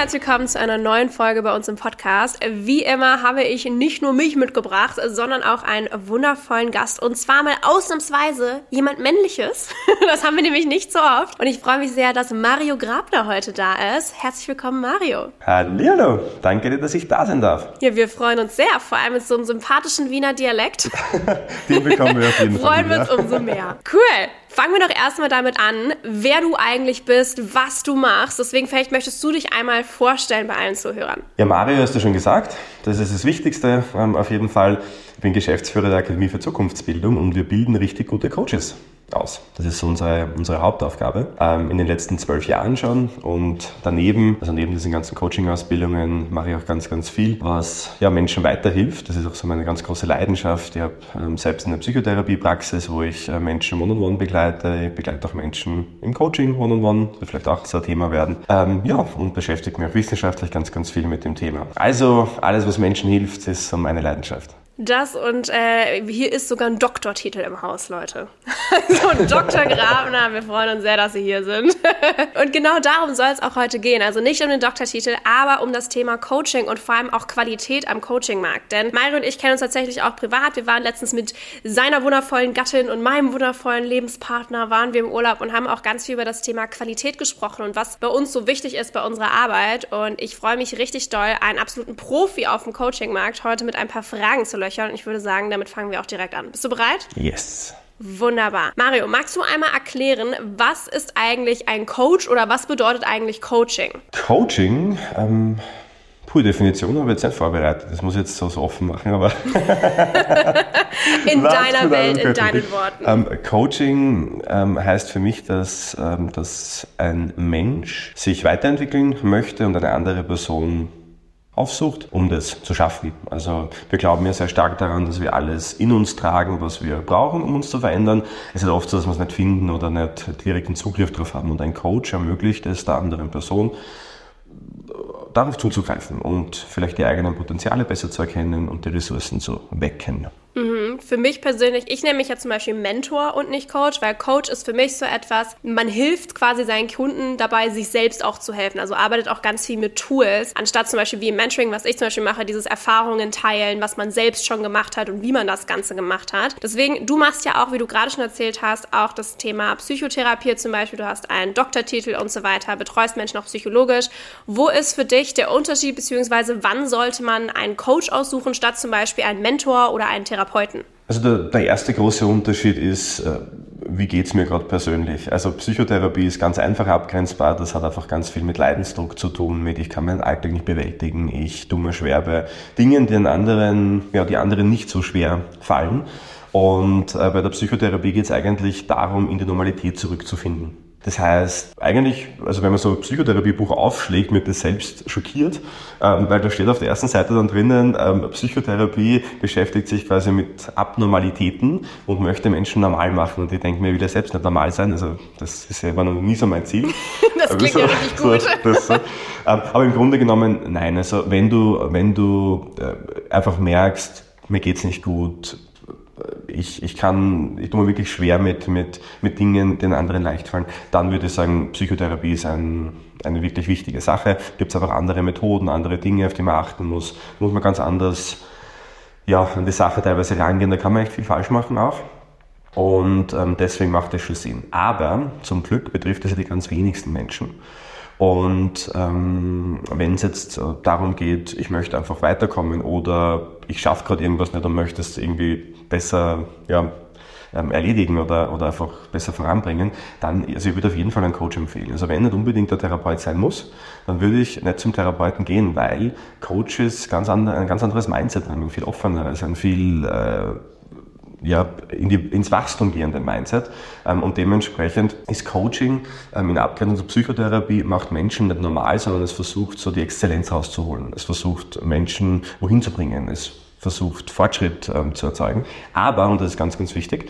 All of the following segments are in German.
Herzlich willkommen zu einer neuen Folge bei uns im Podcast. Wie immer habe ich nicht nur mich mitgebracht, sondern auch einen wundervollen Gast und zwar mal ausnahmsweise jemand Männliches. Das haben wir nämlich nicht so oft und ich freue mich sehr, dass Mario Grabner heute da ist. Herzlich willkommen, Mario. Hallo, danke dir, dass ich da sein darf. Ja, wir freuen uns sehr, vor allem mit so einem sympathischen Wiener Dialekt. Den bekommen wir auf jeden Fall. Freuen wir uns umso mehr. Cool. Fangen wir doch erstmal damit an, wer du eigentlich bist, was du machst. Deswegen vielleicht möchtest du dich einmal vorstellen bei allen Zuhörern. Ja, Mario hast du schon gesagt. Das ist das Wichtigste ähm, auf jeden Fall. Ich bin Geschäftsführer der Akademie für Zukunftsbildung und wir bilden richtig gute Coaches aus. Das ist so unsere, unsere Hauptaufgabe. Ähm, in den letzten zwölf Jahren schon und daneben, also neben diesen ganzen Coaching-Ausbildungen mache ich auch ganz, ganz viel, was ja, Menschen weiterhilft. Das ist auch so meine ganz große Leidenschaft. Ich habe ähm, selbst eine Psychotherapie-Praxis, wo ich äh, Menschen one-on-one begleite. Ich begleite auch Menschen im Coaching one-on-one, das wird vielleicht auch so ein Thema werden. Ähm, ja, und beschäftige mich auch wissenschaftlich ganz, ganz viel mit dem Thema. Also alles, was Menschen hilft, ist so meine Leidenschaft. Das und äh, hier ist sogar ein Doktortitel im Haus, Leute. so ein Dr. Grabner, wir freuen uns sehr, dass Sie hier sind. und genau darum soll es auch heute gehen. Also nicht um den Doktortitel, aber um das Thema Coaching und vor allem auch Qualität am Coachingmarkt. Denn Mario und ich kennen uns tatsächlich auch privat. Wir waren letztens mit seiner wundervollen Gattin und meinem wundervollen Lebenspartner waren wir im Urlaub und haben auch ganz viel über das Thema Qualität gesprochen und was bei uns so wichtig ist bei unserer Arbeit. Und ich freue mich richtig doll, einen absoluten Profi auf dem Coachingmarkt heute mit ein paar Fragen zu lösen löchern. Ich würde sagen, damit fangen wir auch direkt an. Bist du bereit? Yes. Wunderbar. Mario, magst du einmal erklären, was ist eigentlich ein Coach oder was bedeutet eigentlich Coaching? Coaching, ähm, Puh, Definition habe ich jetzt nicht vorbereitet. Das muss ich jetzt so, so offen machen, aber. in deiner Welt, in deinen Worten. Ähm, Coaching ähm, heißt für mich, dass, ähm, dass ein Mensch sich weiterentwickeln möchte und eine andere Person aufsucht, um das zu schaffen. Also wir glauben ja sehr stark daran, dass wir alles in uns tragen, was wir brauchen, um uns zu verändern. Es ist oft so, dass wir es nicht finden oder nicht direkten Zugriff darauf haben. Und ein Coach ermöglicht es der anderen Person, darauf zuzugreifen und vielleicht die eigenen Potenziale besser zu erkennen und die Ressourcen zu wecken. Mhm. Für mich persönlich, ich nenne mich ja zum Beispiel Mentor und nicht Coach, weil Coach ist für mich so etwas, man hilft quasi seinen Kunden dabei, sich selbst auch zu helfen. Also arbeitet auch ganz viel mit Tools, anstatt zum Beispiel wie im Mentoring, was ich zum Beispiel mache, dieses Erfahrungen teilen, was man selbst schon gemacht hat und wie man das Ganze gemacht hat. Deswegen, du machst ja auch, wie du gerade schon erzählt hast, auch das Thema Psychotherapie zum Beispiel. Du hast einen Doktortitel und so weiter, betreust Menschen auch psychologisch. Wo ist für dich der Unterschied, beziehungsweise wann sollte man einen Coach aussuchen, statt zum Beispiel einen Mentor oder einen Therapeuten? Therapeuten? Also der, der erste große Unterschied ist, äh, wie geht's mir gerade persönlich? Also Psychotherapie ist ganz einfach abgrenzbar, das hat einfach ganz viel mit Leidensdruck zu tun, mit ich kann meinen Alltag nicht bewältigen, ich tue mir schwer bei Dingen, die anderen, ja, die anderen nicht so schwer fallen. Und äh, bei der Psychotherapie geht's eigentlich darum, in die Normalität zurückzufinden. Das heißt, eigentlich, also wenn man so ein Psychotherapiebuch aufschlägt, wird das selbst schockiert, ähm, weil da steht auf der ersten Seite dann drinnen, ähm, Psychotherapie beschäftigt sich quasi mit Abnormalitäten und möchte Menschen normal machen. Und ich denke mir, will ja selbst nicht normal sein, also das ist ja immer noch nie so mein Ziel. das klingt also, ja richtig gut. So, das, so. Ähm, aber im Grunde genommen, nein, also wenn du, wenn du äh, einfach merkst, mir geht's nicht gut, ich, ich kann, ich tue mir wirklich schwer mit, mit, mit Dingen, den anderen leicht fallen, dann würde ich sagen, Psychotherapie ist ein, eine wirklich wichtige Sache. Gibt es einfach andere Methoden, andere Dinge, auf die man achten muss. Muss man ganz anders ja, an die Sache teilweise rangehen. Da kann man echt viel falsch machen auch. Und ähm, deswegen macht das schon Sinn. Aber zum Glück betrifft es ja die ganz wenigsten Menschen. Und ähm, wenn es jetzt äh, darum geht, ich möchte einfach weiterkommen oder ich schaffe gerade irgendwas nicht und möchte es irgendwie besser ja, ähm, erledigen oder, oder einfach besser voranbringen, dann, also ich würde auf jeden Fall einen Coach empfehlen. Also wenn nicht unbedingt der Therapeut sein muss, dann würde ich nicht zum Therapeuten gehen, weil Coaches ganz andre, ein ganz anderes Mindset haben, ein viel offeneres, ein viel äh, ja, in die, ins Wachstum gehenden Mindset. Ähm, und dementsprechend ist Coaching ähm, in Abgrenzung zur Psychotherapie macht Menschen nicht normal, sondern es versucht so die Exzellenz rauszuholen. Es versucht Menschen wohin zu bringen. Es versucht, Fortschritt ähm, zu erzeugen. Aber, und das ist ganz, ganz wichtig,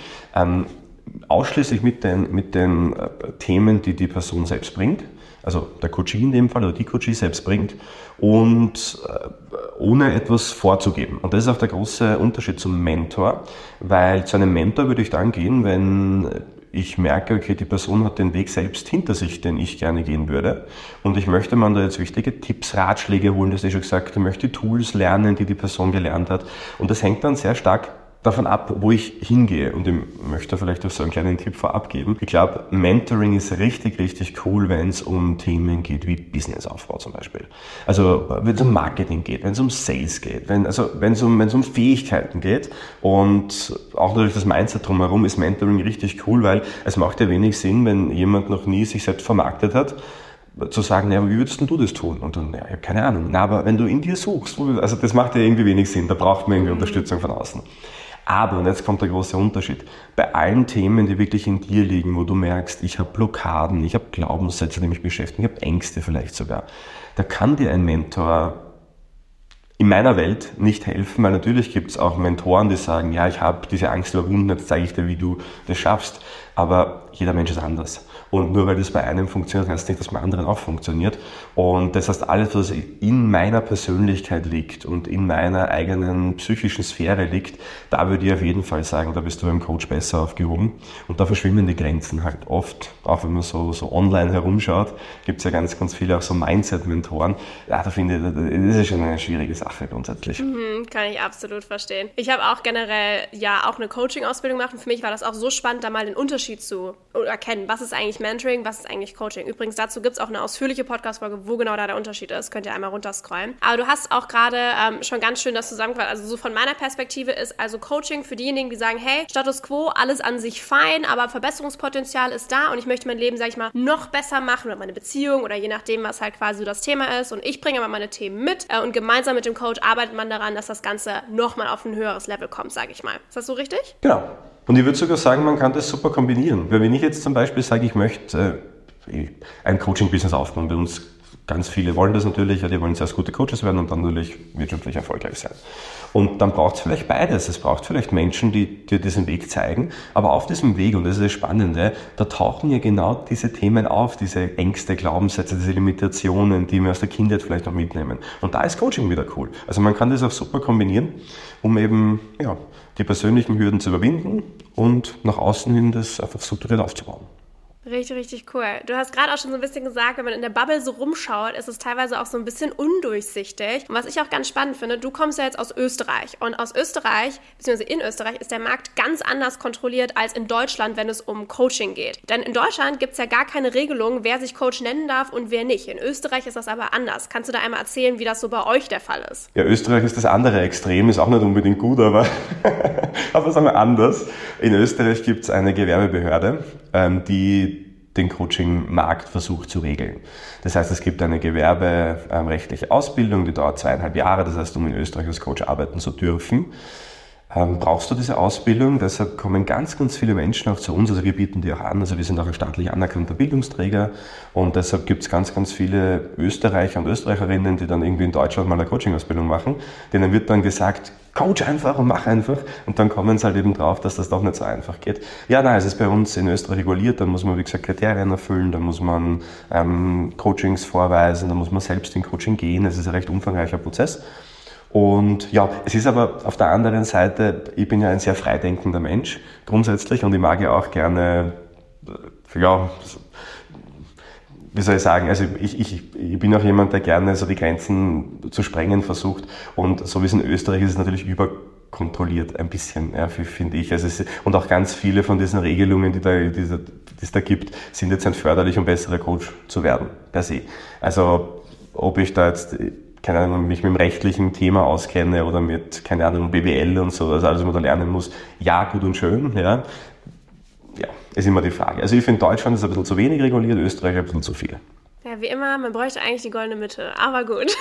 ausschließlich mit den, mit den äh, Themen, die die Person selbst bringt, also der Coachie in dem Fall oder die Coachie selbst bringt und äh, ohne etwas vorzugeben. Und das ist auch der große Unterschied zum Mentor, weil zu einem Mentor würde ich dann gehen, wenn ich merke, okay, die Person hat den Weg selbst hinter sich, den ich gerne gehen würde. Und ich möchte man da jetzt wichtige Tipps, Ratschläge holen, das ist schon gesagt, ich möchte Tools lernen, die die Person gelernt hat. Und das hängt dann sehr stark davon ab, wo ich hingehe. Und ich möchte vielleicht auch so einen kleinen Tipp vorab geben. Ich glaube, Mentoring ist richtig, richtig cool, wenn es um Themen geht wie Businessaufbau zum Beispiel. Also wenn es um Marketing geht, wenn es um Sales geht, wenn, also wenn es um, wenn es um Fähigkeiten geht und auch natürlich das Mindset drumherum ist Mentoring richtig cool, weil es macht ja wenig Sinn, wenn jemand noch nie sich selbst vermarktet hat, zu sagen, ja, wie würdest du das tun? Und dann, ja, keine Ahnung. Na, aber wenn du in dir suchst, also das macht ja irgendwie wenig Sinn, da braucht man irgendwie Unterstützung von außen. Aber, und jetzt kommt der große Unterschied, bei allen Themen, die wirklich in dir liegen, wo du merkst, ich habe Blockaden, ich habe Glaubenssätze, die mich beschäftigen, ich habe Ängste vielleicht sogar, da kann dir ein Mentor in meiner Welt nicht helfen, weil natürlich gibt es auch Mentoren, die sagen, ja, ich habe diese Angst überwunden, jetzt zeige ich dir, wie du das schaffst. Aber jeder Mensch ist anders. Und nur weil das bei einem funktioniert, heißt nicht, dass bei anderen auch funktioniert. Und das heißt, alles, was in meiner Persönlichkeit liegt und in meiner eigenen psychischen Sphäre liegt, da würde ich auf jeden Fall sagen, da bist du beim Coach besser aufgehoben. Und da verschwimmen die Grenzen halt oft. Auch wenn man so, so online herumschaut, gibt es ja ganz, ganz viele auch so Mindset-Mentoren. Ja, da finde ich, das ist schon eine schwierige Sache grundsätzlich. Mhm, kann ich absolut verstehen. Ich habe auch generell ja auch eine Coaching-Ausbildung gemacht und für mich war das auch so spannend, da mal den Unterschied zu erkennen. Was ist eigentlich Mentoring, was ist eigentlich Coaching? Übrigens, dazu gibt es auch eine ausführliche Podcast-Folge, wo genau da der Unterschied ist. Könnt ihr einmal runterscrollen. Aber du hast auch gerade ähm, schon ganz schön das zusammengefasst. Also so von meiner Perspektive ist also Coaching für diejenigen, die sagen, hey, Status Quo, alles an sich fein, aber Verbesserungspotenzial ist da und ich möchte mein Leben, sag ich mal, noch besser machen oder meine Beziehung oder je nachdem, was halt quasi so das Thema ist. Und ich bringe aber meine Themen mit äh, und gemeinsam mit dem Coach arbeitet man daran, dass das Ganze nochmal auf ein höheres Level kommt, sage ich mal. Ist das so richtig? Genau. Und ich würde sogar sagen, man kann das super kombinieren. Weil wenn ich jetzt zum Beispiel sage, ich möchte äh, ein Coaching-Business aufbauen, bei uns ganz viele wollen das natürlich, ja, die wollen zuerst gute Coaches werden und dann natürlich wirtschaftlich erfolgreich sein. Und dann braucht es vielleicht beides. Es braucht vielleicht Menschen, die dir diesen Weg zeigen, aber auf diesem Weg, und das ist das Spannende, da tauchen ja genau diese Themen auf, diese Ängste, Glaubenssätze, diese Limitationen, die wir aus der Kindheit vielleicht noch mitnehmen. Und da ist Coaching wieder cool. Also man kann das auch super kombinieren, um eben ja, die persönlichen Hürden zu überwinden und nach außen hin das einfach strukturiert aufzubauen. Richtig, richtig cool. Du hast gerade auch schon so ein bisschen gesagt, wenn man in der Bubble so rumschaut, ist es teilweise auch so ein bisschen undurchsichtig. Und was ich auch ganz spannend finde, du kommst ja jetzt aus Österreich. Und aus Österreich, beziehungsweise in Österreich, ist der Markt ganz anders kontrolliert als in Deutschland, wenn es um Coaching geht. Denn in Deutschland gibt es ja gar keine Regelung, wer sich Coach nennen darf und wer nicht. In Österreich ist das aber anders. Kannst du da einmal erzählen, wie das so bei euch der Fall ist? Ja, Österreich ist das andere Extrem, ist auch nicht unbedingt gut, aber, aber sagen wir anders. In Österreich gibt es eine Gewerbebehörde, die den Coaching-Markt versucht zu regeln. Das heißt, es gibt eine gewerberechtliche Ausbildung, die dauert zweieinhalb Jahre. Das heißt, um in Österreich als Coach arbeiten zu dürfen, ähm, brauchst du diese Ausbildung. Deshalb kommen ganz, ganz viele Menschen auch zu uns. Also wir bieten die auch an. Also wir sind auch ein staatlich anerkannter Bildungsträger. Und deshalb gibt es ganz, ganz viele Österreicher und Österreicherinnen, die dann irgendwie in Deutschland mal eine Coaching-Ausbildung machen. Denen wird dann gesagt, Coach einfach und mach einfach. Und dann kommen sie halt eben drauf, dass das doch nicht so einfach geht. Ja, nein, es ist bei uns in Österreich reguliert. Dann muss man, wie gesagt, Kriterien erfüllen. Dann muss man ähm, Coachings vorweisen. Dann muss man selbst in Coaching gehen. Es ist ein recht umfangreicher Prozess. Und ja, es ist aber auf der anderen Seite, ich bin ja ein sehr freidenkender Mensch grundsätzlich und ich mag ja auch gerne, äh, ja, wie soll ich sagen, also ich, ich, ich bin auch jemand, der gerne so die Grenzen zu sprengen versucht und so wie es in Österreich ist, ist es natürlich überkontrolliert ein bisschen, ja, finde ich. Also es, und auch ganz viele von diesen Regelungen, die, da, die, die es da gibt, sind jetzt ein förderlich, um besserer Coach zu werden, per se. Also ob ich da jetzt keine Ahnung, mich mit dem rechtlichen Thema auskenne oder mit, keine Ahnung, BWL und so, also alles, was man da lernen muss, ja, gut und schön, ja. Ist immer die Frage. Also ich finde, Deutschland ist ein bisschen zu wenig reguliert, Österreich ein bisschen zu viel. Ja, wie immer, man bräuchte eigentlich die goldene Mitte, aber gut.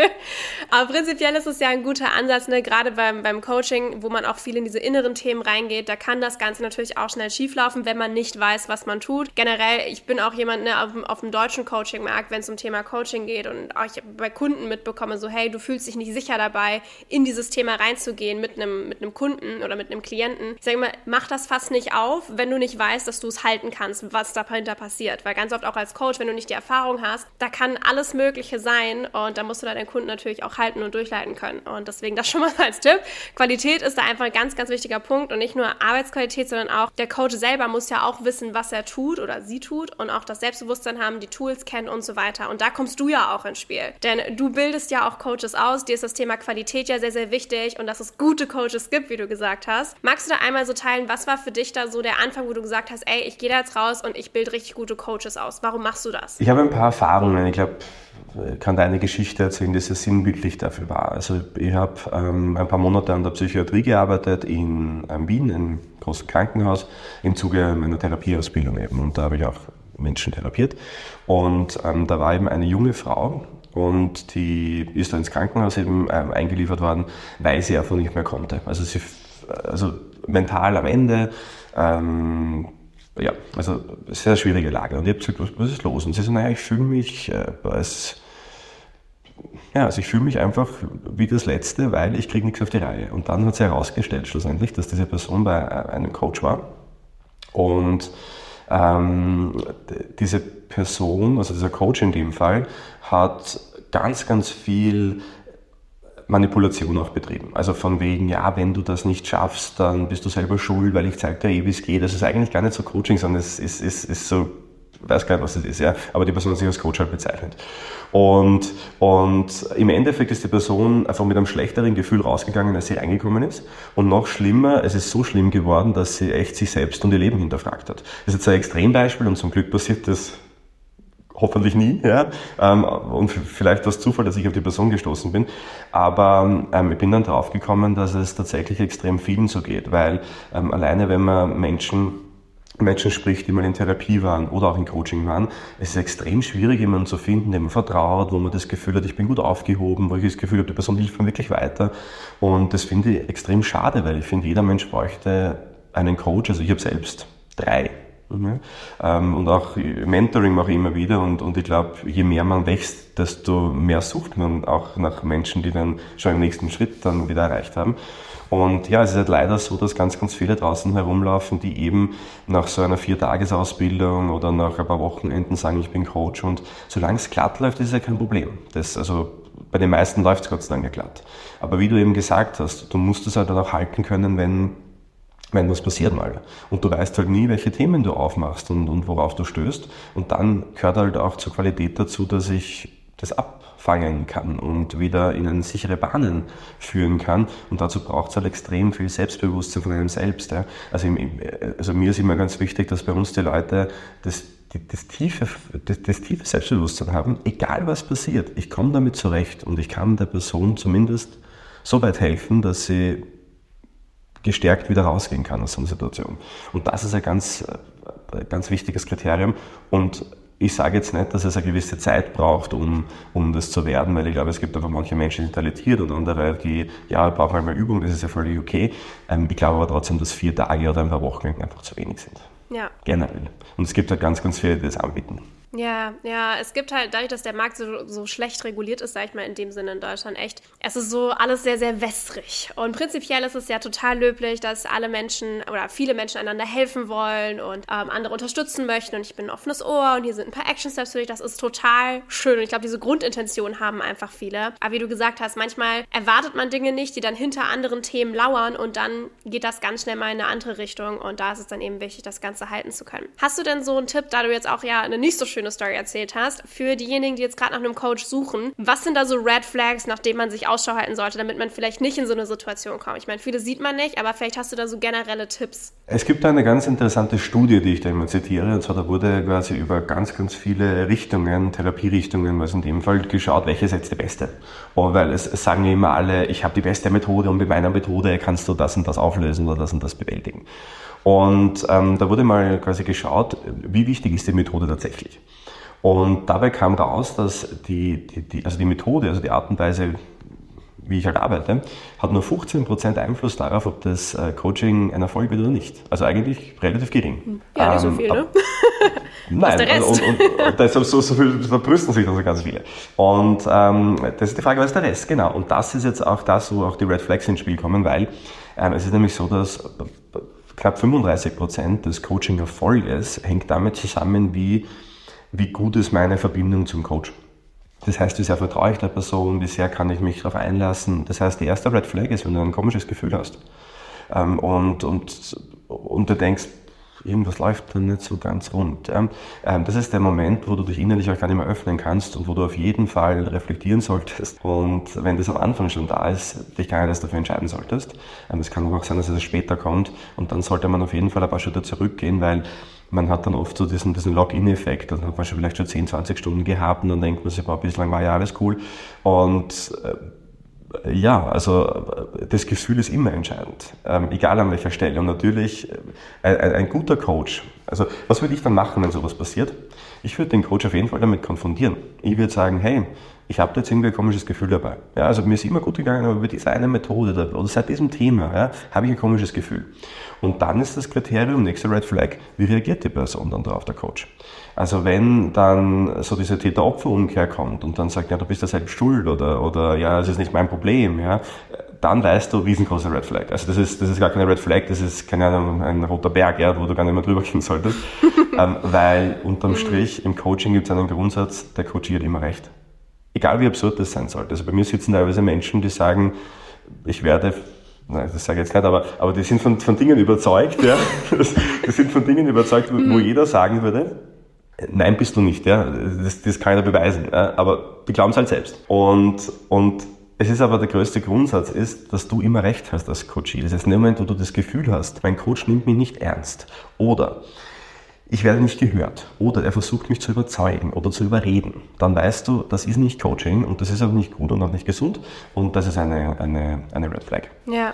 aber prinzipiell ist es ja ein guter Ansatz, ne? gerade beim, beim Coaching, wo man auch viel in diese inneren Themen reingeht. Da kann das Ganze natürlich auch schnell schieflaufen, wenn man nicht weiß, was man tut. Generell, ich bin auch jemand ne, auf, auf dem deutschen Coaching-Markt, wenn es um Thema Coaching geht und auch ich bei Kunden mitbekomme, so hey, du fühlst dich nicht sicher dabei, in dieses Thema reinzugehen mit einem mit Kunden oder mit einem Klienten. Ich sage immer, mach das fast nicht auf, wenn du nicht weißt, dass du es halten kannst, was dahinter passiert. Weil ganz oft auch als Coach, wenn du nicht die Erfahrung Erfahrung hast, da kann alles Mögliche sein und da musst du deinen Kunden natürlich auch halten und durchleiten können. Und deswegen das schon mal als Tipp. Qualität ist da einfach ein ganz, ganz wichtiger Punkt und nicht nur Arbeitsqualität, sondern auch der Coach selber muss ja auch wissen, was er tut oder sie tut und auch das Selbstbewusstsein haben, die Tools kennen und so weiter. Und da kommst du ja auch ins Spiel. Denn du bildest ja auch Coaches aus, dir ist das Thema Qualität ja sehr, sehr wichtig und dass es gute Coaches gibt, wie du gesagt hast. Magst du da einmal so teilen, was war für dich da so der Anfang, wo du gesagt hast, ey, ich gehe da jetzt raus und ich bilde richtig gute Coaches aus? Warum machst du das? Ich habe ein paar Erfahrungen. Ich glaube, kann da eine Geschichte erzählen, die sehr sinnbildlich dafür war. Also ich habe ähm, ein paar Monate an der Psychiatrie gearbeitet in ähm, Wien, einem großen Krankenhaus, im Zuge meiner Therapieausbildung eben. Und da habe ich auch Menschen therapiert. Und ähm, da war eben eine junge Frau, und die ist dann ins Krankenhaus eben ähm, eingeliefert worden, weil sie einfach nicht mehr konnte. Also sie, also mental am Ende, ähm, ja, also sehr schwierige Lage. Und ich habe gesagt, was, was ist los? Und sie so, naja, ich fühle mich äh, als, ja, also ich fühle mich einfach wie das Letzte, weil ich kriege nichts auf die Reihe. Und dann hat sie herausgestellt schlussendlich, dass diese Person bei äh, einem Coach war. Und ähm, diese Person, also dieser Coach in dem Fall, hat ganz, ganz viel Manipulation auch betrieben. Also von wegen, ja, wenn du das nicht schaffst, dann bist du selber schuld, weil ich zeige dir eh, wie es geht. Das ist eigentlich gar nicht so Coaching, sondern es ist, ist, ist so, weiß gar nicht, was es ist, ja, aber die Person hat sich als Coach halt bezeichnet. Und, und im Endeffekt ist die Person einfach mit einem schlechteren Gefühl rausgegangen, als sie reingekommen ist. Und noch schlimmer, es ist so schlimm geworden, dass sie echt sich selbst und ihr Leben hinterfragt hat. Das ist jetzt ein Extrembeispiel und zum Glück passiert das hoffentlich nie, ja. Ähm, und vielleicht war es Zufall, dass ich auf die Person gestoßen bin. Aber ähm, ich bin dann drauf gekommen, dass es tatsächlich extrem vielen so geht, weil ähm, alleine wenn man Menschen Menschen spricht, die mal in Therapie waren oder auch in Coaching waren, es ist extrem schwierig, jemanden zu finden, dem man vertraut, wo man das Gefühl hat, ich bin gut aufgehoben, wo ich das Gefühl habe, die Person hilft mir wirklich weiter. Und das finde ich extrem schade, weil ich finde, jeder Mensch bräuchte einen Coach. Also ich habe selbst drei und auch Mentoring mache ich immer wieder und, und ich glaube, je mehr man wächst, desto mehr sucht man auch nach Menschen, die dann schon den nächsten Schritt dann wieder erreicht haben. Und ja, es ist halt leider so, dass ganz, ganz viele draußen herumlaufen, die eben nach so einer Viertagesausbildung oder nach ein paar Wochenenden sagen, ich bin Coach. Und solange es glatt läuft, ist es ja kein Problem. Das, also bei den meisten läuft es Gott sei Dank ja glatt. Aber wie du eben gesagt hast, du musst es halt auch halten können, wenn wenn was passiert mal. Und du weißt halt nie, welche Themen du aufmachst und, und worauf du stößt. Und dann gehört halt auch zur Qualität dazu, dass ich das abfangen kann und wieder in eine sichere Bahnen führen kann. Und dazu braucht es halt extrem viel Selbstbewusstsein von einem selbst. Ja. Also, also mir ist immer ganz wichtig, dass bei uns die Leute das das tiefe, das, das tiefe Selbstbewusstsein haben, egal was passiert, ich komme damit zurecht und ich kann der Person zumindest so weit helfen, dass sie gestärkt wieder rausgehen kann aus so einer Situation. Und das ist ein ganz, äh, ganz wichtiges Kriterium. Und ich sage jetzt nicht, dass es eine gewisse Zeit braucht, um, um das zu werden, weil ich glaube, es gibt einfach manche Menschen, die talentiert und andere, die, ja, brauchen halt mal Übung, das ist ja völlig okay. Ähm, ich glaube aber trotzdem, dass vier Tage oder ein paar Wochen einfach zu wenig sind. Ja. Generell. Und es gibt halt ganz, ganz viele, die das anbieten. Ja, ja, es gibt halt, dadurch, dass der Markt so, so schlecht reguliert ist, sag ich mal, in dem Sinne in Deutschland echt, es ist so alles sehr, sehr wässrig. Und prinzipiell ist es ja total löblich, dass alle Menschen oder viele Menschen einander helfen wollen und ähm, andere unterstützen möchten. Und ich bin ein offenes Ohr und hier sind ein paar Action Steps für dich. Das ist total schön. Und ich glaube, diese Grundintention haben einfach viele. Aber wie du gesagt hast, manchmal erwartet man Dinge nicht, die dann hinter anderen Themen lauern und dann geht das ganz schnell mal in eine andere Richtung. Und da ist es dann eben wichtig, das Ganze halten zu können. Hast du denn so einen Tipp, da du jetzt auch ja eine nicht so schöne schöne Story erzählt hast, für diejenigen, die jetzt gerade nach einem Coach suchen. Was sind da so Red Flags, nach denen man sich Ausschau halten sollte, damit man vielleicht nicht in so eine Situation kommt? Ich meine, viele sieht man nicht, aber vielleicht hast du da so generelle Tipps. Es gibt da eine ganz interessante Studie, die ich da immer zitiere. Und zwar, da wurde quasi über ganz, ganz viele Richtungen, Therapierichtungen, was in dem Fall geschaut, welche ist jetzt die beste. Und weil es sagen immer alle, ich habe die beste Methode und mit meiner Methode kannst du das und das auflösen oder das und das bewältigen. Und ähm, da wurde mal quasi geschaut, wie wichtig ist die Methode tatsächlich. Und dabei kam raus, dass die, die, die, also die Methode, also die Art und Weise, wie ich halt arbeite, hat nur 15% Einfluss darauf, ob das äh, Coaching ein Erfolg wird oder nicht. Also eigentlich relativ gering. Ja, nicht so ähm, viel, ne? Nein, also und, und, und deshalb so, so viel verbrüsten sich also ganz viele. Und ähm, das ist die Frage, was ist der Rest? Genau. Und das ist jetzt auch das, wo auch die Red Flags ins Spiel kommen, weil ähm, es ist nämlich so, dass knapp 35% des Coaching-Erfolges hängt damit zusammen, wie, wie gut ist meine Verbindung zum Coach. Das heißt, wie sehr vertraue ich der Person, wie sehr kann ich mich darauf einlassen. Das heißt, die erste Red Flag ist, wenn du ein komisches Gefühl hast ähm, und, und, und du denkst, irgendwas läuft dann nicht so ganz rund. Ähm, das ist der Moment, wo du dich innerlich auch gar nicht mehr öffnen kannst und wo du auf jeden Fall reflektieren solltest. Und wenn das am Anfang schon da ist, dich gar nicht erst dafür entscheiden solltest. Ähm, es kann auch sein, dass es später kommt und dann sollte man auf jeden Fall ein paar Schritte zurückgehen, weil man hat dann oft so diesen, diesen Login-Effekt. Dann hat man schon vielleicht schon 10, 20 Stunden gehabt und dann denkt man sich, boah, bislang war ja alles cool. Und äh, ja, also das Gefühl ist immer entscheidend, ähm, egal an welcher Stelle. Und natürlich äh, ein, ein, guter Coach. Also was würde ich dann machen, wenn sowas passiert? Ich würde den Coach auf jeden Fall damit konfrontieren. Ich würde sagen, hey, ich habe da jetzt irgendwie ein komisches Gefühl dabei. Ja, also mir ist immer gut gegangen, aber über diese eine Methode oder seit diesem Thema ja, habe ich ein komisches Gefühl. Und dann ist das Kriterium, nächste Red Flag, wie reagiert die Person dann darauf, der Coach? Also wenn dann so diese Täter-Opfer-Umkehr kommt und dann sagt, ja, du bist ja selbst schuld oder, oder ja, es ist nicht mein Problem, ja, dann weißt du, riesengroßer Red Flag. Also das ist, das ist gar keine Red Flag, das ist, keine Ahnung, ein roter Berg, ja, wo du gar nicht mehr drüber gehen solltest. ähm, weil unterm Strich im Coaching gibt es einen Grundsatz, der Coach hat immer recht. Egal wie absurd das sein sollte. Also bei mir sitzen teilweise Menschen, die sagen, ich werde Nein, das sage ich jetzt nicht, aber, aber die sind von, von Dingen überzeugt, ja. die sind von Dingen überzeugt, wo, mhm. jeder sagen würde, nein, bist du nicht, ja. Das, das kann jeder beweisen, ja? aber die glauben es halt selbst. Und, und es ist aber der größte Grundsatz ist, dass du immer recht hast als Coach. Das heißt, in dem Moment, wo du das Gefühl hast, mein Coach nimmt mich nicht ernst oder ich werde nicht gehört oder er versucht mich zu überzeugen oder zu überreden, dann weißt du, das ist nicht Coaching und das ist auch nicht gut und auch nicht gesund und das ist eine, eine, eine Red Flag. Ja.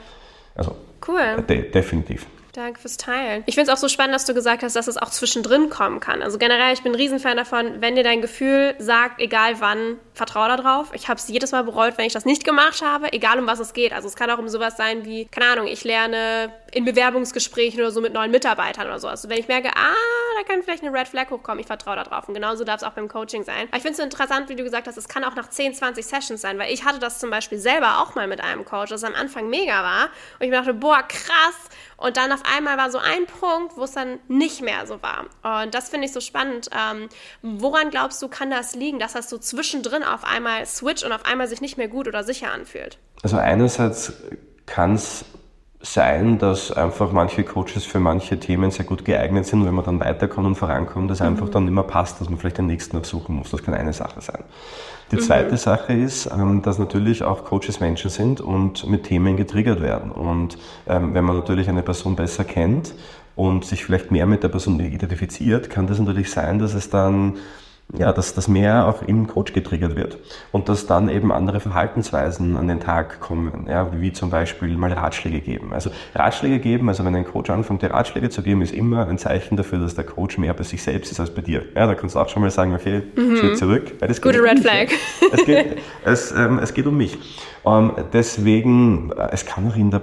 Also cool. De definitiv. Danke fürs Teilen. Ich finde es auch so spannend, dass du gesagt hast, dass es auch zwischendrin kommen kann. Also generell, ich bin ein Riesenfan davon, wenn dir dein Gefühl sagt, egal wann, vertraue darauf. Ich habe es jedes Mal bereut, wenn ich das nicht gemacht habe, egal um was es geht. Also es kann auch um sowas sein wie, keine Ahnung, ich lerne in Bewerbungsgesprächen oder so mit neuen Mitarbeitern oder so. Also wenn ich merke, ah, da kann vielleicht eine Red Flag hochkommen, ich vertraue darauf. Und genauso darf es auch beim Coaching sein. Aber ich finde es so interessant, wie du gesagt hast, es kann auch nach 10, 20 Sessions sein, weil ich hatte das zum Beispiel selber auch mal mit einem Coach, das am Anfang mega war. Und ich dachte, boah, krass. Und dann auf einmal war so ein Punkt, wo es dann nicht mehr so war. Und das finde ich so spannend. Ähm, woran glaubst du, kann das liegen, dass das so zwischendrin auf einmal switcht und auf einmal sich nicht mehr gut oder sicher anfühlt? Also einerseits kann es sein, dass einfach manche Coaches für manche Themen sehr gut geeignet sind, wenn man dann weiterkommt und vorankommt, dass mhm. einfach dann nicht mehr passt, dass man vielleicht den nächsten aufsuchen muss. Das kann eine Sache sein. Die zweite mhm. Sache ist, ähm, dass natürlich auch Coaches Menschen sind und mit Themen getriggert werden. Und ähm, wenn man natürlich eine Person besser kennt und sich vielleicht mehr mit der Person identifiziert, kann das natürlich sein, dass es dann ja, dass das mehr auch im Coach getriggert wird und dass dann eben andere Verhaltensweisen an den Tag kommen, ja, wie zum Beispiel mal Ratschläge geben. Also Ratschläge geben, also wenn ein Coach anfängt, dir Ratschläge zu geben, ist immer ein Zeichen dafür, dass der Coach mehr bei sich selbst ist als bei dir. Ja, da kannst du auch schon mal sagen, okay, mhm. Schritt zurück. Das Gute Red Flag. Es geht, es, ähm, es geht um mich. Ähm, deswegen, äh, es kann auch in der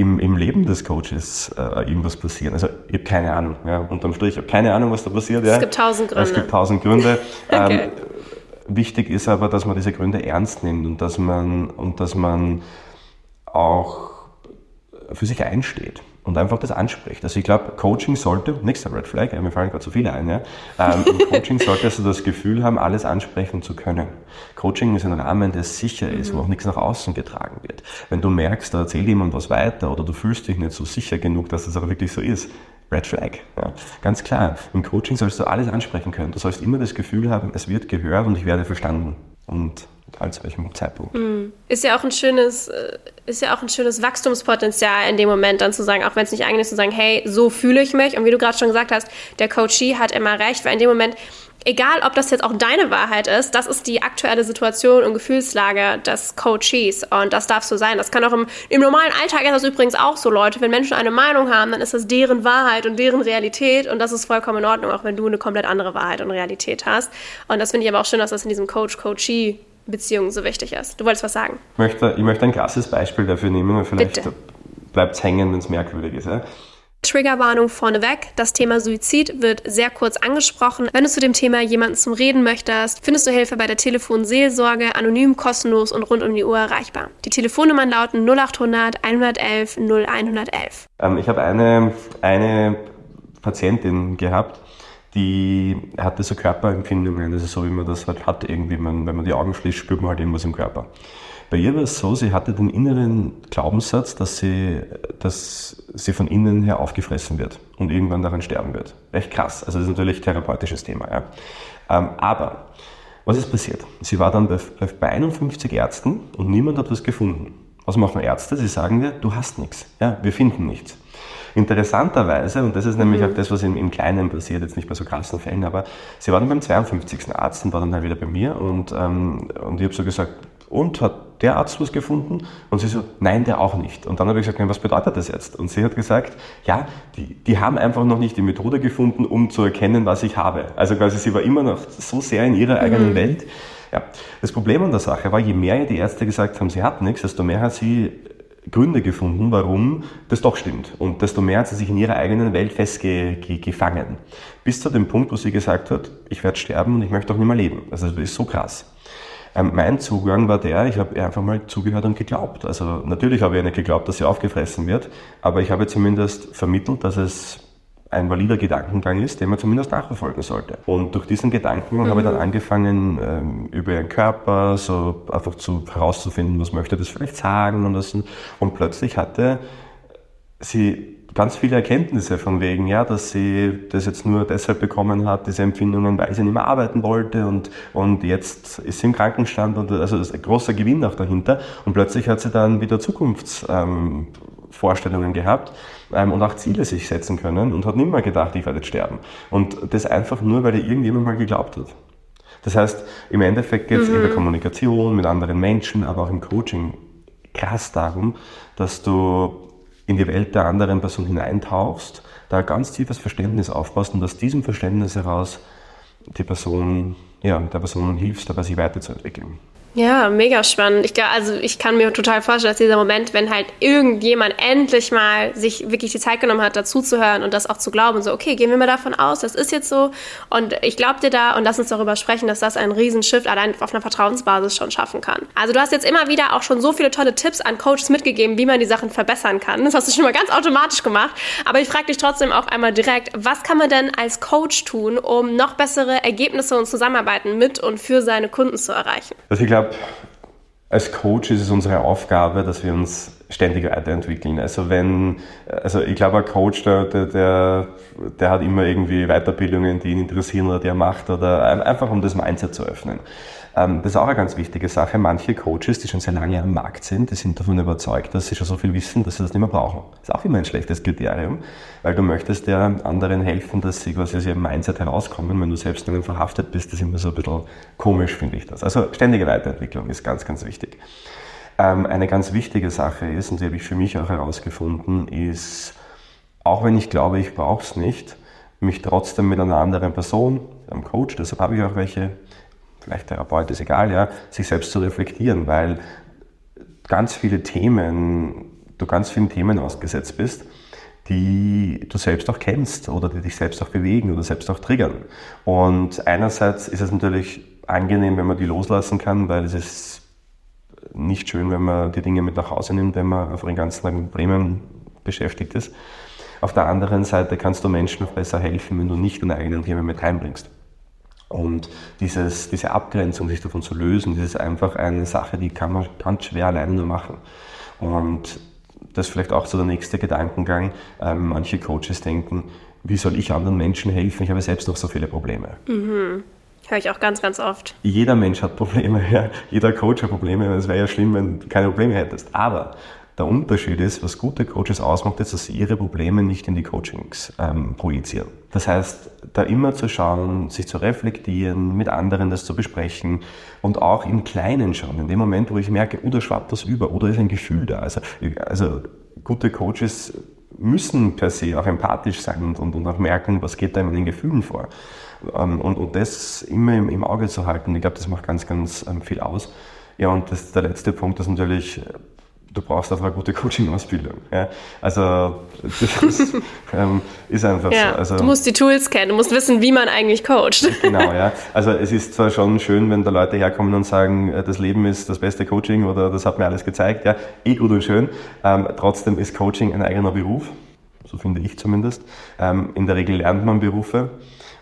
im, im Leben des Coaches äh, irgendwas passieren. Also ich habe keine Ahnung, ja, unterm Strich, ich habe keine Ahnung, was da passiert. Es ja. gibt tausend Gründe. Es gibt tausend Gründe. okay. ähm, wichtig ist aber, dass man diese Gründe ernst nimmt und dass man, und dass man auch für sich einsteht und einfach das anspricht. Also ich glaube, Coaching sollte, nächster Red Flag, mir fallen gerade so viele ein, ja, ähm, Coaching sollte also das Gefühl haben, alles ansprechen zu können. Coaching ist ein Rahmen, der sicher ist, mhm. wo auch nichts nach außen getragen wird. Wenn du merkst, da erzählt jemand was weiter oder du fühlst dich nicht so sicher genug, dass das auch wirklich so ist, Red Flag. Ja. Ganz klar, im Coaching sollst du alles ansprechen können. Du sollst immer das Gefühl haben, es wird gehört und ich werde verstanden. Und zu welchem Zeitpunkt. Ist ja auch ein schönes, äh, ist ja auch ein schönes Wachstumspotenzial in dem Moment dann zu sagen, auch wenn es nicht eigentlich ist, zu sagen, hey, so fühle ich mich. Und wie du gerade schon gesagt hast, der Coachee hat immer recht, weil in dem Moment egal ob das jetzt auch deine Wahrheit ist, das ist die aktuelle Situation und Gefühlslage des Coaches und das darf so sein. Das kann auch im, im normalen Alltag ist das übrigens auch so, Leute. Wenn Menschen eine Meinung haben, dann ist das deren Wahrheit und deren Realität und das ist vollkommen in Ordnung, auch wenn du eine komplett andere Wahrheit und Realität hast. Und das finde ich aber auch schön, dass das in diesem Coach-Coachee Beziehung so wichtig ist. Du wolltest was sagen? Ich möchte, ich möchte ein krasses Beispiel dafür nehmen und vielleicht bleibt es hängen, wenn es merkwürdig ist. Ja? Triggerwarnung vorneweg. Das Thema Suizid wird sehr kurz angesprochen. Wenn du zu dem Thema jemanden zum Reden möchtest, findest du Hilfe bei der Telefonseelsorge, anonym, kostenlos und rund um die Uhr erreichbar. Die Telefonnummern lauten 0800 111 0111. Ähm, ich habe eine, eine Patientin gehabt, die hatte so Körperempfindungen, also so wie man das halt hat irgendwie, man, wenn man die Augen schließt, spürt man halt irgendwas im Körper. Bei ihr war es so, sie hatte den inneren Glaubenssatz, dass sie, dass sie von innen her aufgefressen wird und irgendwann daran sterben wird. Echt krass. Also das ist natürlich ein therapeutisches Thema. Ja. Ähm, aber was ist passiert? Sie war dann bei, bei 51 Ärzten und niemand hat was gefunden. Was machen Ärzte? Sie sagen dir, du hast nichts. Ja, wir finden nichts. Interessanterweise, und das ist nämlich mhm. auch das, was im, im, Kleinen passiert, jetzt nicht bei so krassen Fällen, aber sie war dann beim 52. Arzt und war dann halt wieder bei mir und, ähm, und ich habe so gesagt, und hat der Arzt was gefunden? Und sie so, nein, der auch nicht. Und dann habe ich gesagt, was bedeutet das jetzt? Und sie hat gesagt, ja, die, die haben einfach noch nicht die Methode gefunden, um zu erkennen, was ich habe. Also quasi sie war immer noch so sehr in ihrer eigenen mhm. Welt. Ja. Das Problem an der Sache war, je mehr die Ärzte gesagt haben, sie hat nichts, desto mehr hat sie Gründe gefunden, warum das doch stimmt. Und desto mehr hat sie sich in ihrer eigenen Welt festgefangen. Bis zu dem Punkt, wo sie gesagt hat, ich werde sterben und ich möchte auch nicht mehr leben. Also das ist so krass. Ähm, mein Zugang war der, ich habe einfach mal zugehört und geglaubt. Also natürlich habe ich nicht geglaubt, dass sie aufgefressen wird, aber ich habe zumindest vermittelt, dass es ein valider Gedankengang ist, den man zumindest nachverfolgen sollte. Und durch diesen Gedankengang mhm. habe ich dann angefangen, ähm, über ihren Körper so einfach zu, herauszufinden, was möchte das vielleicht sagen und das. Und plötzlich hatte sie ganz viele Erkenntnisse von wegen, ja, dass sie das jetzt nur deshalb bekommen hat, diese Empfindungen, weil sie nicht mehr arbeiten wollte und, und jetzt ist sie im Krankenstand und also das ist ein großer Gewinn auch dahinter und plötzlich hat sie dann wieder Zukunftsvorstellungen ähm, gehabt ähm, und auch Ziele sich setzen können und hat nicht mehr gedacht, ich werde sterben. Und das einfach nur, weil ihr irgendjemand mal geglaubt hat. Das heißt, im Endeffekt geht es mhm. in der Kommunikation mit anderen Menschen, aber auch im Coaching krass darum, dass du in die Welt der anderen Person hineintauchst, da ein ganz tiefes Verständnis aufbaust und aus diesem Verständnis heraus die Person, ja, der Person hilfst, dabei sich weiterzuentwickeln. Ja, mega spannend. Ich, also ich kann mir total vorstellen, dass dieser Moment, wenn halt irgendjemand endlich mal sich wirklich die Zeit genommen hat, dazuzuhören und das auch zu glauben, so, okay, gehen wir mal davon aus, das ist jetzt so und ich glaube dir da und lass uns darüber sprechen, dass das einen Riesenshift allein auf einer Vertrauensbasis schon schaffen kann. Also du hast jetzt immer wieder auch schon so viele tolle Tipps an Coaches mitgegeben, wie man die Sachen verbessern kann. Das hast du schon mal ganz automatisch gemacht. Aber ich frage dich trotzdem auch einmal direkt, was kann man denn als Coach tun, um noch bessere Ergebnisse und Zusammenarbeiten mit und für seine Kunden zu erreichen? Also ich glaube, glaube, als Coach ist es unsere Aufgabe, dass wir uns ständig weiterentwickeln. Also wenn, also ich glaube, ein Coach, der, der, der hat immer irgendwie Weiterbildungen, die ihn interessieren oder die er macht oder einfach um das Mindset zu öffnen. Ähm, das ist auch eine ganz wichtige Sache. Manche Coaches, die schon sehr lange am Markt sind, die sind davon überzeugt, dass sie schon so viel wissen, dass sie das nicht mehr brauchen. Das ist auch immer ein schlechtes Kriterium, weil du möchtest ja anderen helfen, dass sie quasi aus ihrem Mindset herauskommen. Wenn du selbst darin verhaftet bist, das ist immer so ein bisschen komisch, finde ich das. Also ständige Weiterentwicklung ist ganz, ganz wichtig. Ähm, eine ganz wichtige Sache ist, und die habe ich für mich auch herausgefunden, ist, auch wenn ich glaube, ich brauche es nicht, mich trotzdem mit einer anderen Person, einem Coach, deshalb habe ich auch welche, vielleicht Therapeut, ist egal, ja, sich selbst zu reflektieren, weil ganz viele Themen, du ganz vielen Themen ausgesetzt bist, die du selbst auch kennst oder die dich selbst auch bewegen oder selbst auch triggern. Und einerseits ist es natürlich angenehm, wenn man die loslassen kann, weil es ist nicht schön, wenn man die Dinge mit nach Hause nimmt, wenn man auf den ganzen Tag mit Problemen beschäftigt ist. Auf der anderen Seite kannst du Menschen noch besser helfen, wenn du nicht deine eigenen Themen mit reinbringst. Und dieses, diese Abgrenzung, sich davon zu lösen, das ist einfach eine Sache, die kann man ganz schwer alleine nur machen. Und das ist vielleicht auch so der nächste Gedankengang. Ähm, manche Coaches denken, wie soll ich anderen Menschen helfen? Ich habe selbst noch so viele Probleme. Mhm. Höre ich auch ganz, ganz oft. Jeder Mensch hat Probleme, ja. Jeder Coach hat Probleme. Es wäre ja schlimm, wenn du keine Probleme hättest. Aber der Unterschied ist, was gute Coaches ausmacht, ist, dass sie ihre Probleme nicht in die Coachings ähm, projizieren. Das heißt, da immer zu schauen, sich zu reflektieren, mit anderen das zu besprechen und auch im Kleinen schauen. In dem Moment, wo ich merke, oh, da schwappt das über oder ist ein Gefühl da. Also, also gute Coaches müssen per se auch empathisch sein und, und, und auch merken, was geht da in den Gefühlen vor. Ähm, und, und das immer im, im Auge zu halten, ich glaube, das macht ganz, ganz ähm, viel aus. Ja, und das, der letzte Punkt ist natürlich du brauchst einfach eine gute Coaching-Ausbildung. Ja? Also das ist, ähm, ist einfach ja, so. Also, du musst die Tools kennen, du musst wissen, wie man eigentlich coacht. Genau, ja. Also es ist zwar schon schön, wenn da Leute herkommen und sagen, äh, das Leben ist das beste Coaching oder das hat mir alles gezeigt. Ja, eh gut und schön. Ähm, trotzdem ist Coaching ein eigener Beruf, so finde ich zumindest. Ähm, in der Regel lernt man Berufe.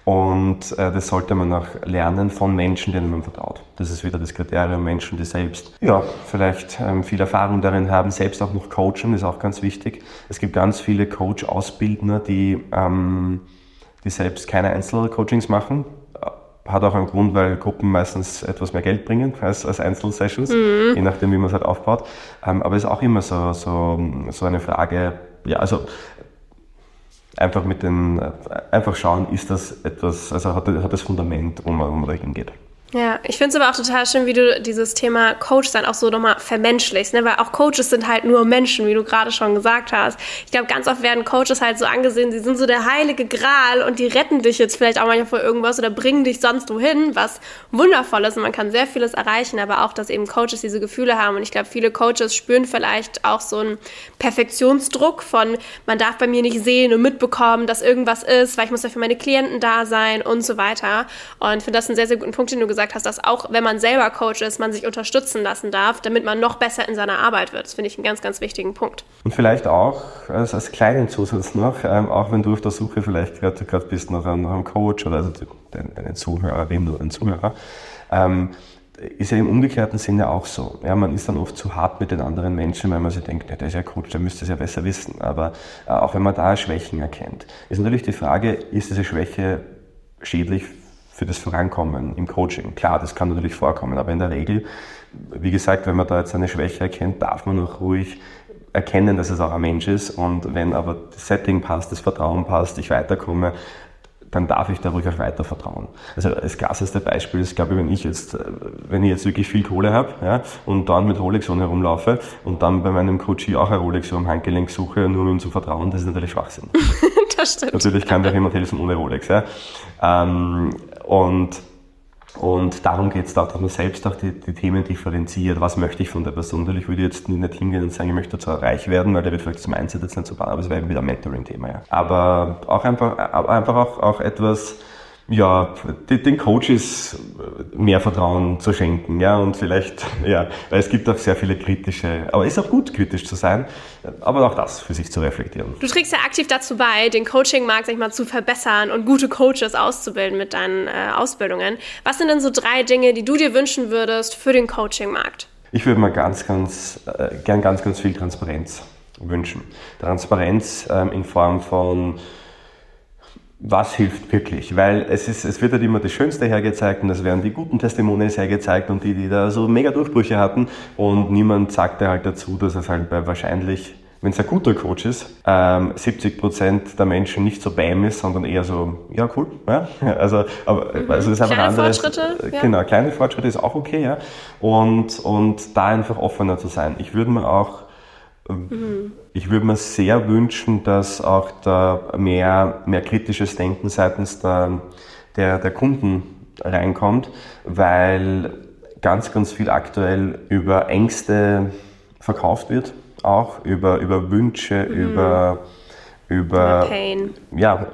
Und äh, das sollte man auch lernen von Menschen, denen man vertraut. Das ist wieder das Kriterium Menschen, die selbst ja, vielleicht ähm, viel Erfahrung darin haben, selbst auch noch coachen, ist auch ganz wichtig. Es gibt ganz viele Coach-Ausbildner, die, ähm, die selbst keine Einzelcoachings machen. Hat auch einen Grund, weil Gruppen meistens etwas mehr Geld bringen als, als Einzelsessions, mhm. je nachdem, wie man es halt aufbaut. Ähm, aber es ist auch immer so, so, so eine Frage, ja, also einfach mit den, einfach schauen, ist das etwas, also hat, das Fundament, wo man, wo man da hingeht. Ja, ich finde es aber auch total schön, wie du dieses Thema Coach sein auch so nochmal vermenschlichst, ne? weil auch Coaches sind halt nur Menschen, wie du gerade schon gesagt hast. Ich glaube, ganz oft werden Coaches halt so angesehen, sie sind so der heilige Gral und die retten dich jetzt vielleicht auch manchmal vor irgendwas oder bringen dich sonst wohin, was wundervoll ist und man kann sehr vieles erreichen, aber auch, dass eben Coaches diese Gefühle haben und ich glaube, viele Coaches spüren vielleicht auch so einen Perfektionsdruck von, man darf bei mir nicht sehen und mitbekommen, dass irgendwas ist, weil ich muss ja für meine Klienten da sein und so weiter und ich finde das einen sehr, sehr guten Punkt, den du gesagt gesagt hast, dass auch wenn man selber Coach ist, man sich unterstützen lassen darf, damit man noch besser in seiner Arbeit wird. Das finde ich einen ganz, ganz wichtigen Punkt. Und vielleicht auch als, als kleinen Zusatz noch, ähm, auch wenn du auf der Suche vielleicht gerade bist nach einem, nach einem Coach oder also deine, deine Zuhörerin oder ein Zuhörer, ähm, ist ja im umgekehrten Sinne auch so. Ja, man ist dann oft zu hart mit den anderen Menschen, weil man sich denkt, ja, der ist ja Coach, der müsste es ja besser wissen. Aber äh, auch wenn man da Schwächen erkennt, ist natürlich die Frage, ist diese Schwäche schädlich für das Vorankommen im Coaching. Klar, das kann natürlich vorkommen, aber in der Regel, wie gesagt, wenn man da jetzt eine Schwäche erkennt, darf man auch ruhig erkennen, dass es auch ein Mensch ist. Und wenn aber das Setting passt, das Vertrauen passt, ich weiterkomme, dann darf ich da ruhig auch weiter vertrauen. Also das klasseste Beispiel ist, glaube ich, wenn ich jetzt, wenn ich jetzt wirklich viel Kohle habe ja, und dann mit Rolex herumlaufe und dann bei meinem Coachie auch ein Rolex am Handgelenk suche, nur um ihm zu vertrauen, das ist natürlich Schwachsinn. das stimmt. Natürlich kann der jemand helfen ohne Rolex. Ja. Ähm, und und darum geht es da, dass man selbst auch die, die, Themen differenziert. Was möchte ich von der Person? Natürlich würde ich jetzt nicht hingehen und sagen, ich möchte zwar reich werden, weil der wird vielleicht das Mindset jetzt nicht so bauen, aber es wäre wieder ein Mentoring-Thema. Ja. Aber auch einfach, einfach auch, auch etwas, ja, den Coaches mehr Vertrauen zu schenken, ja, und vielleicht, ja, weil es gibt auch sehr viele kritische, aber es ist auch gut, kritisch zu sein, aber auch das für sich zu reflektieren. Du trägst ja aktiv dazu bei, den Coaching-Markt, sag ich mal, zu verbessern und gute Coaches auszubilden mit deinen äh, Ausbildungen. Was sind denn so drei Dinge, die du dir wünschen würdest für den Coaching-Markt? Ich würde mir ganz, ganz, äh, gern ganz, ganz viel Transparenz wünschen. Transparenz ähm, in Form von was hilft wirklich? Weil es, ist, es wird halt immer das Schönste hergezeigt und es werden die guten Testimonials hergezeigt und die, die da so mega Durchbrüche hatten und niemand sagt halt dazu, dass es halt bei wahrscheinlich, wenn es ein guter Coach ist, ähm, 70 Prozent der Menschen nicht so beim ist, sondern eher so, ja cool, ja, also, aber, mhm. also das ist einfach kleine anderes. Fortschritte, ja. Genau, kleine Fortschritte ist auch okay, ja, und, und da einfach offener zu sein. Ich würde mir auch Mhm. Ich würde mir sehr wünschen, dass auch da mehr, mehr kritisches Denken seitens der, der, der Kunden reinkommt, weil ganz, ganz viel aktuell über Ängste verkauft wird, auch über, über Wünsche, mhm. über, über Pain. Ja,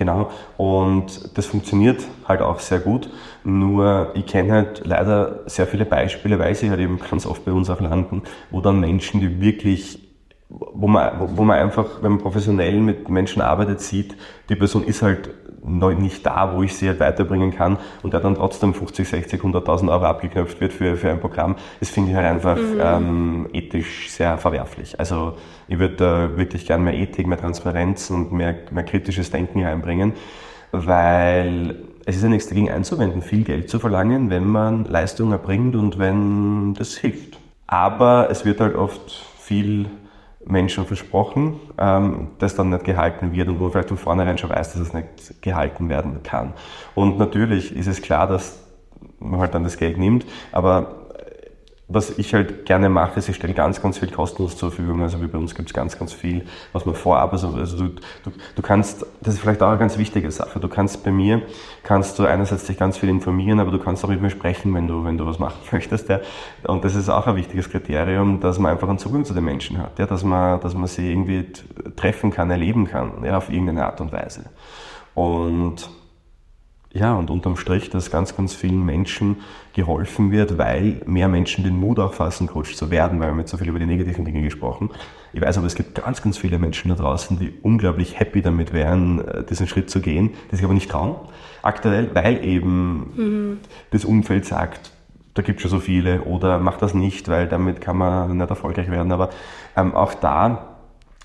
genau. Und das funktioniert halt auch sehr gut. Nur ich kenne halt leider sehr viele Beispiele, weil sie halt eben ganz oft bei uns auch landen, wo dann Menschen, die wirklich, wo man, wo man einfach, wenn man professionell mit Menschen arbeitet, sieht, die Person ist halt nicht da, wo ich sie halt weiterbringen kann und der dann trotzdem 50, 60, 100.000 Euro abgeknöpft wird für, für ein Programm, das finde ich halt einfach mhm. ähm, ethisch sehr verwerflich. Also ich würde da wirklich gerne mehr Ethik, mehr Transparenz und mehr, mehr kritisches Denken einbringen, weil es ist ja nichts dagegen einzuwenden, viel Geld zu verlangen, wenn man Leistung erbringt und wenn das hilft. Aber es wird halt oft viel Menschen versprochen, ähm, das dann nicht gehalten wird und wo vielleicht von vornherein schon weiß, dass es nicht gehalten werden kann. Und natürlich ist es klar, dass man halt dann das Geld nimmt, aber was ich halt gerne mache, ist, ich stelle ganz, ganz viel kostenlos zur Verfügung. Also wie bei uns gibt es ganz, ganz viel, was man vorab, also, also du, du, du kannst, das ist vielleicht auch eine ganz wichtige Sache, du kannst bei mir, kannst du einerseits dich ganz viel informieren, aber du kannst auch mit mir sprechen, wenn du, wenn du was machen möchtest. Ja. Und das ist auch ein wichtiges Kriterium, dass man einfach einen Zugang zu den Menschen hat, ja, dass man, dass man sie irgendwie treffen kann, erleben kann, ja, auf irgendeine Art und Weise. Und ja, und unterm Strich, dass ganz, ganz vielen Menschen geholfen wird, weil mehr Menschen den Mut auch fassen, Coach zu werden, weil wir haben jetzt so viel über die negativen Dinge gesprochen. Ich weiß aber, es gibt ganz, ganz viele Menschen da draußen, die unglaublich happy damit wären, äh, diesen Schritt zu gehen, die sich aber nicht trauen, aktuell, weil eben mhm. das Umfeld sagt, da gibt es schon so viele oder mach das nicht, weil damit kann man nicht erfolgreich werden. Aber ähm, auch da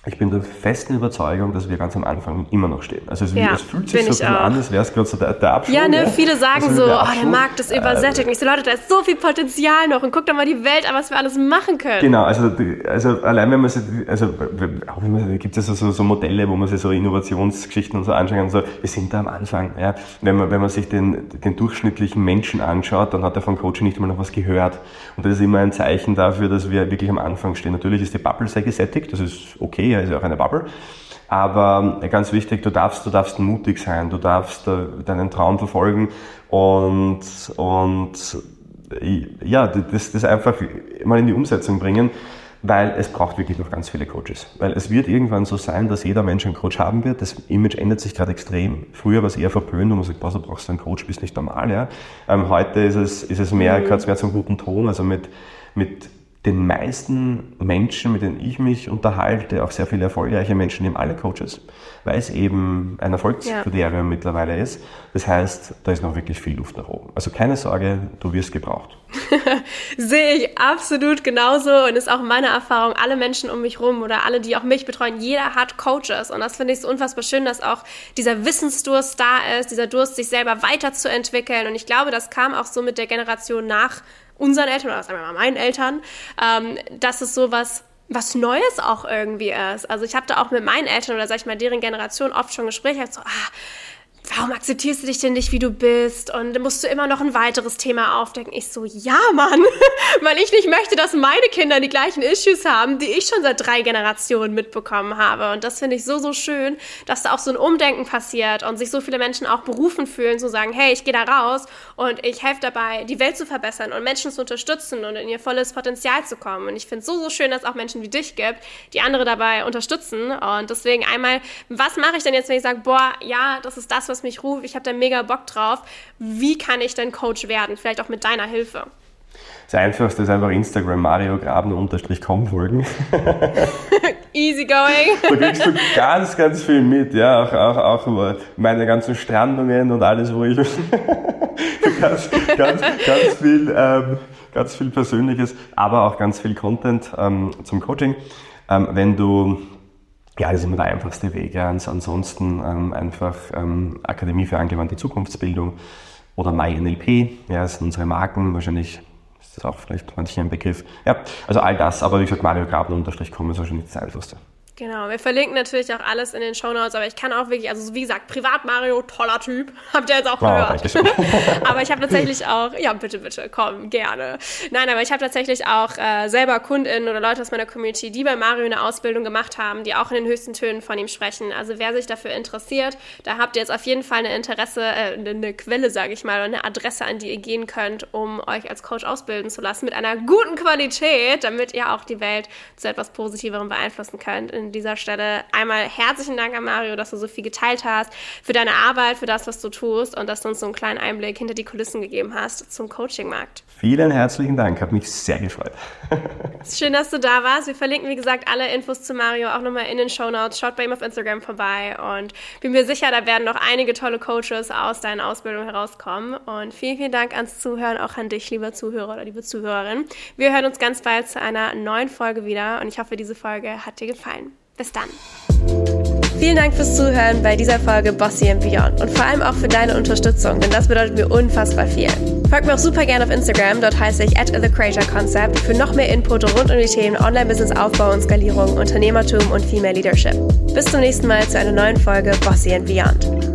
ich bin der festen Überzeugung, dass wir ganz am Anfang immer noch stehen. Also es, ja, es fühlt sich so bisschen an, als wäre es gerade so der, der Abschluss. Ja, ne, ja? viele sagen also so, der oh, der Markt ist übersättigt. Äh, ich so, Leute, da ist so viel Potenzial noch und guck doch mal die Welt an, was wir alles machen können. Genau, also, also allein wenn man sich, also gibt es ja so, so Modelle, wo man sich so Innovationsgeschichten und so anschauen kann, so, wir sind da am Anfang. Ja? Wenn, man, wenn man sich den, den durchschnittlichen Menschen anschaut, dann hat er von Coaching nicht mal noch was gehört. Und das ist immer ein Zeichen dafür, dass wir wirklich am Anfang stehen. Natürlich ist die Bubble sehr gesättigt, das ist okay, ist ja auch eine Bubble. Aber äh, ganz wichtig, du darfst, du darfst mutig sein, du darfst äh, deinen Traum verfolgen und, und äh, ja, das, das einfach mal in die Umsetzung bringen, weil es braucht wirklich noch ganz viele Coaches. Weil es wird irgendwann so sein, dass jeder Mensch einen Coach haben wird. Das Image ändert sich gerade extrem. Früher war es eher verpönt und man sagt, boah, du brauchst einen Coach, bist nicht normal. Ja? Ähm, heute ist es, ist es mehr, mhm. gehört mehr zum guten Ton, also mit, mit den meisten Menschen, mit denen ich mich unterhalte, auch sehr viele erfolgreiche Menschen, nehmen alle Coaches, weil es eben ein Erfolgskriterium ja. mittlerweile ist. Das heißt, da ist noch wirklich viel Luft nach oben. Also keine Sorge, du wirst gebraucht. Sehe ich absolut genauso und ist auch meine Erfahrung. Alle Menschen um mich rum oder alle, die auch mich betreuen, jeder hat Coaches und das finde ich so unfassbar schön, dass auch dieser Wissensdurst da ist, dieser Durst, sich selber weiterzuentwickeln und ich glaube, das kam auch so mit der Generation nach unseren Eltern oder sagen wir mal meinen Eltern, ähm, dass es so was was Neues auch irgendwie ist. Also ich habe da auch mit meinen Eltern oder sag ich mal deren Generation oft schon Gespräche, so, ah, warum akzeptierst du dich denn nicht, wie du bist? Und musst du immer noch ein weiteres Thema aufdecken? Ich so, ja, Mann, weil ich nicht möchte, dass meine Kinder die gleichen Issues haben, die ich schon seit drei Generationen mitbekommen habe. Und das finde ich so, so schön, dass da auch so ein Umdenken passiert und sich so viele Menschen auch berufen fühlen, zu sagen, hey, ich gehe da raus und ich helfe dabei, die Welt zu verbessern und Menschen zu unterstützen und in ihr volles Potenzial zu kommen. Und ich finde es so, so schön, dass es auch Menschen wie dich gibt, die andere dabei unterstützen. Und deswegen einmal, was mache ich denn jetzt, wenn ich sage, boah, ja, das ist das, was was mich ruft, ich habe da mega Bock drauf. Wie kann ich denn Coach werden? Vielleicht auch mit deiner Hilfe. Das Einfachste ist einfach Instagram Mario Graben-com folgen. Easy going. Da kriegst du ganz, ganz viel mit, ja, auch, auch, auch über meine ganzen Strandungen und alles, wo ich ganz, ganz, ganz viel, ähm, ganz viel Persönliches, aber auch ganz viel Content ähm, zum Coaching. Ähm, wenn du ja, das ist immer der einfachste Weg. Ja. Ansonsten ähm, einfach ähm, Akademie für angewandte Zukunftsbildung oder MyNLP, ja, das sind unsere Marken. Wahrscheinlich ist das auch vielleicht manchen ein Begriff. Ja, also all das, aber wie gesagt, Mario Grabner-com ist wahrscheinlich das Einfachste. Genau, wir verlinken natürlich auch alles in den Show Notes, aber ich kann auch wirklich, also wie gesagt, Privat Mario, toller Typ, habt ihr jetzt auch gehört. Oh, aber ich habe tatsächlich auch, ja bitte, bitte, komm, gerne. Nein, aber ich habe tatsächlich auch äh, selber KundInnen oder Leute aus meiner Community, die bei Mario eine Ausbildung gemacht haben, die auch in den höchsten Tönen von ihm sprechen. Also wer sich dafür interessiert, da habt ihr jetzt auf jeden Fall eine Interesse, äh, eine Quelle, sage ich mal, oder eine Adresse, an die ihr gehen könnt, um euch als Coach ausbilden zu lassen mit einer guten Qualität, damit ihr auch die Welt zu etwas Positiverem beeinflussen könnt an dieser Stelle einmal herzlichen Dank an Mario, dass du so viel geteilt hast, für deine Arbeit, für das, was du tust und dass du uns so einen kleinen Einblick hinter die Kulissen gegeben hast zum Coaching-Markt. Vielen herzlichen Dank, hat mich sehr gefreut. Schön, dass du da warst. Wir verlinken, wie gesagt, alle Infos zu Mario auch nochmal in den Show Notes. Schaut bei ihm auf Instagram vorbei und bin mir sicher, da werden noch einige tolle Coaches aus deiner Ausbildung herauskommen. Und vielen, vielen Dank ans Zuhören, auch an dich, lieber Zuhörer oder liebe Zuhörerin. Wir hören uns ganz bald zu einer neuen Folge wieder und ich hoffe, diese Folge hat dir gefallen. Bis dann. Vielen Dank fürs Zuhören bei dieser Folge Bossy and Beyond und vor allem auch für deine Unterstützung, denn das bedeutet mir unfassbar viel. Folgt mir auch super gerne auf Instagram, dort heiße ich at The Creator Concept für noch mehr Input rund um die Themen Online-Business-Aufbau und Skalierung, Unternehmertum und Female Leadership. Bis zum nächsten Mal zu einer neuen Folge Bossy and Beyond.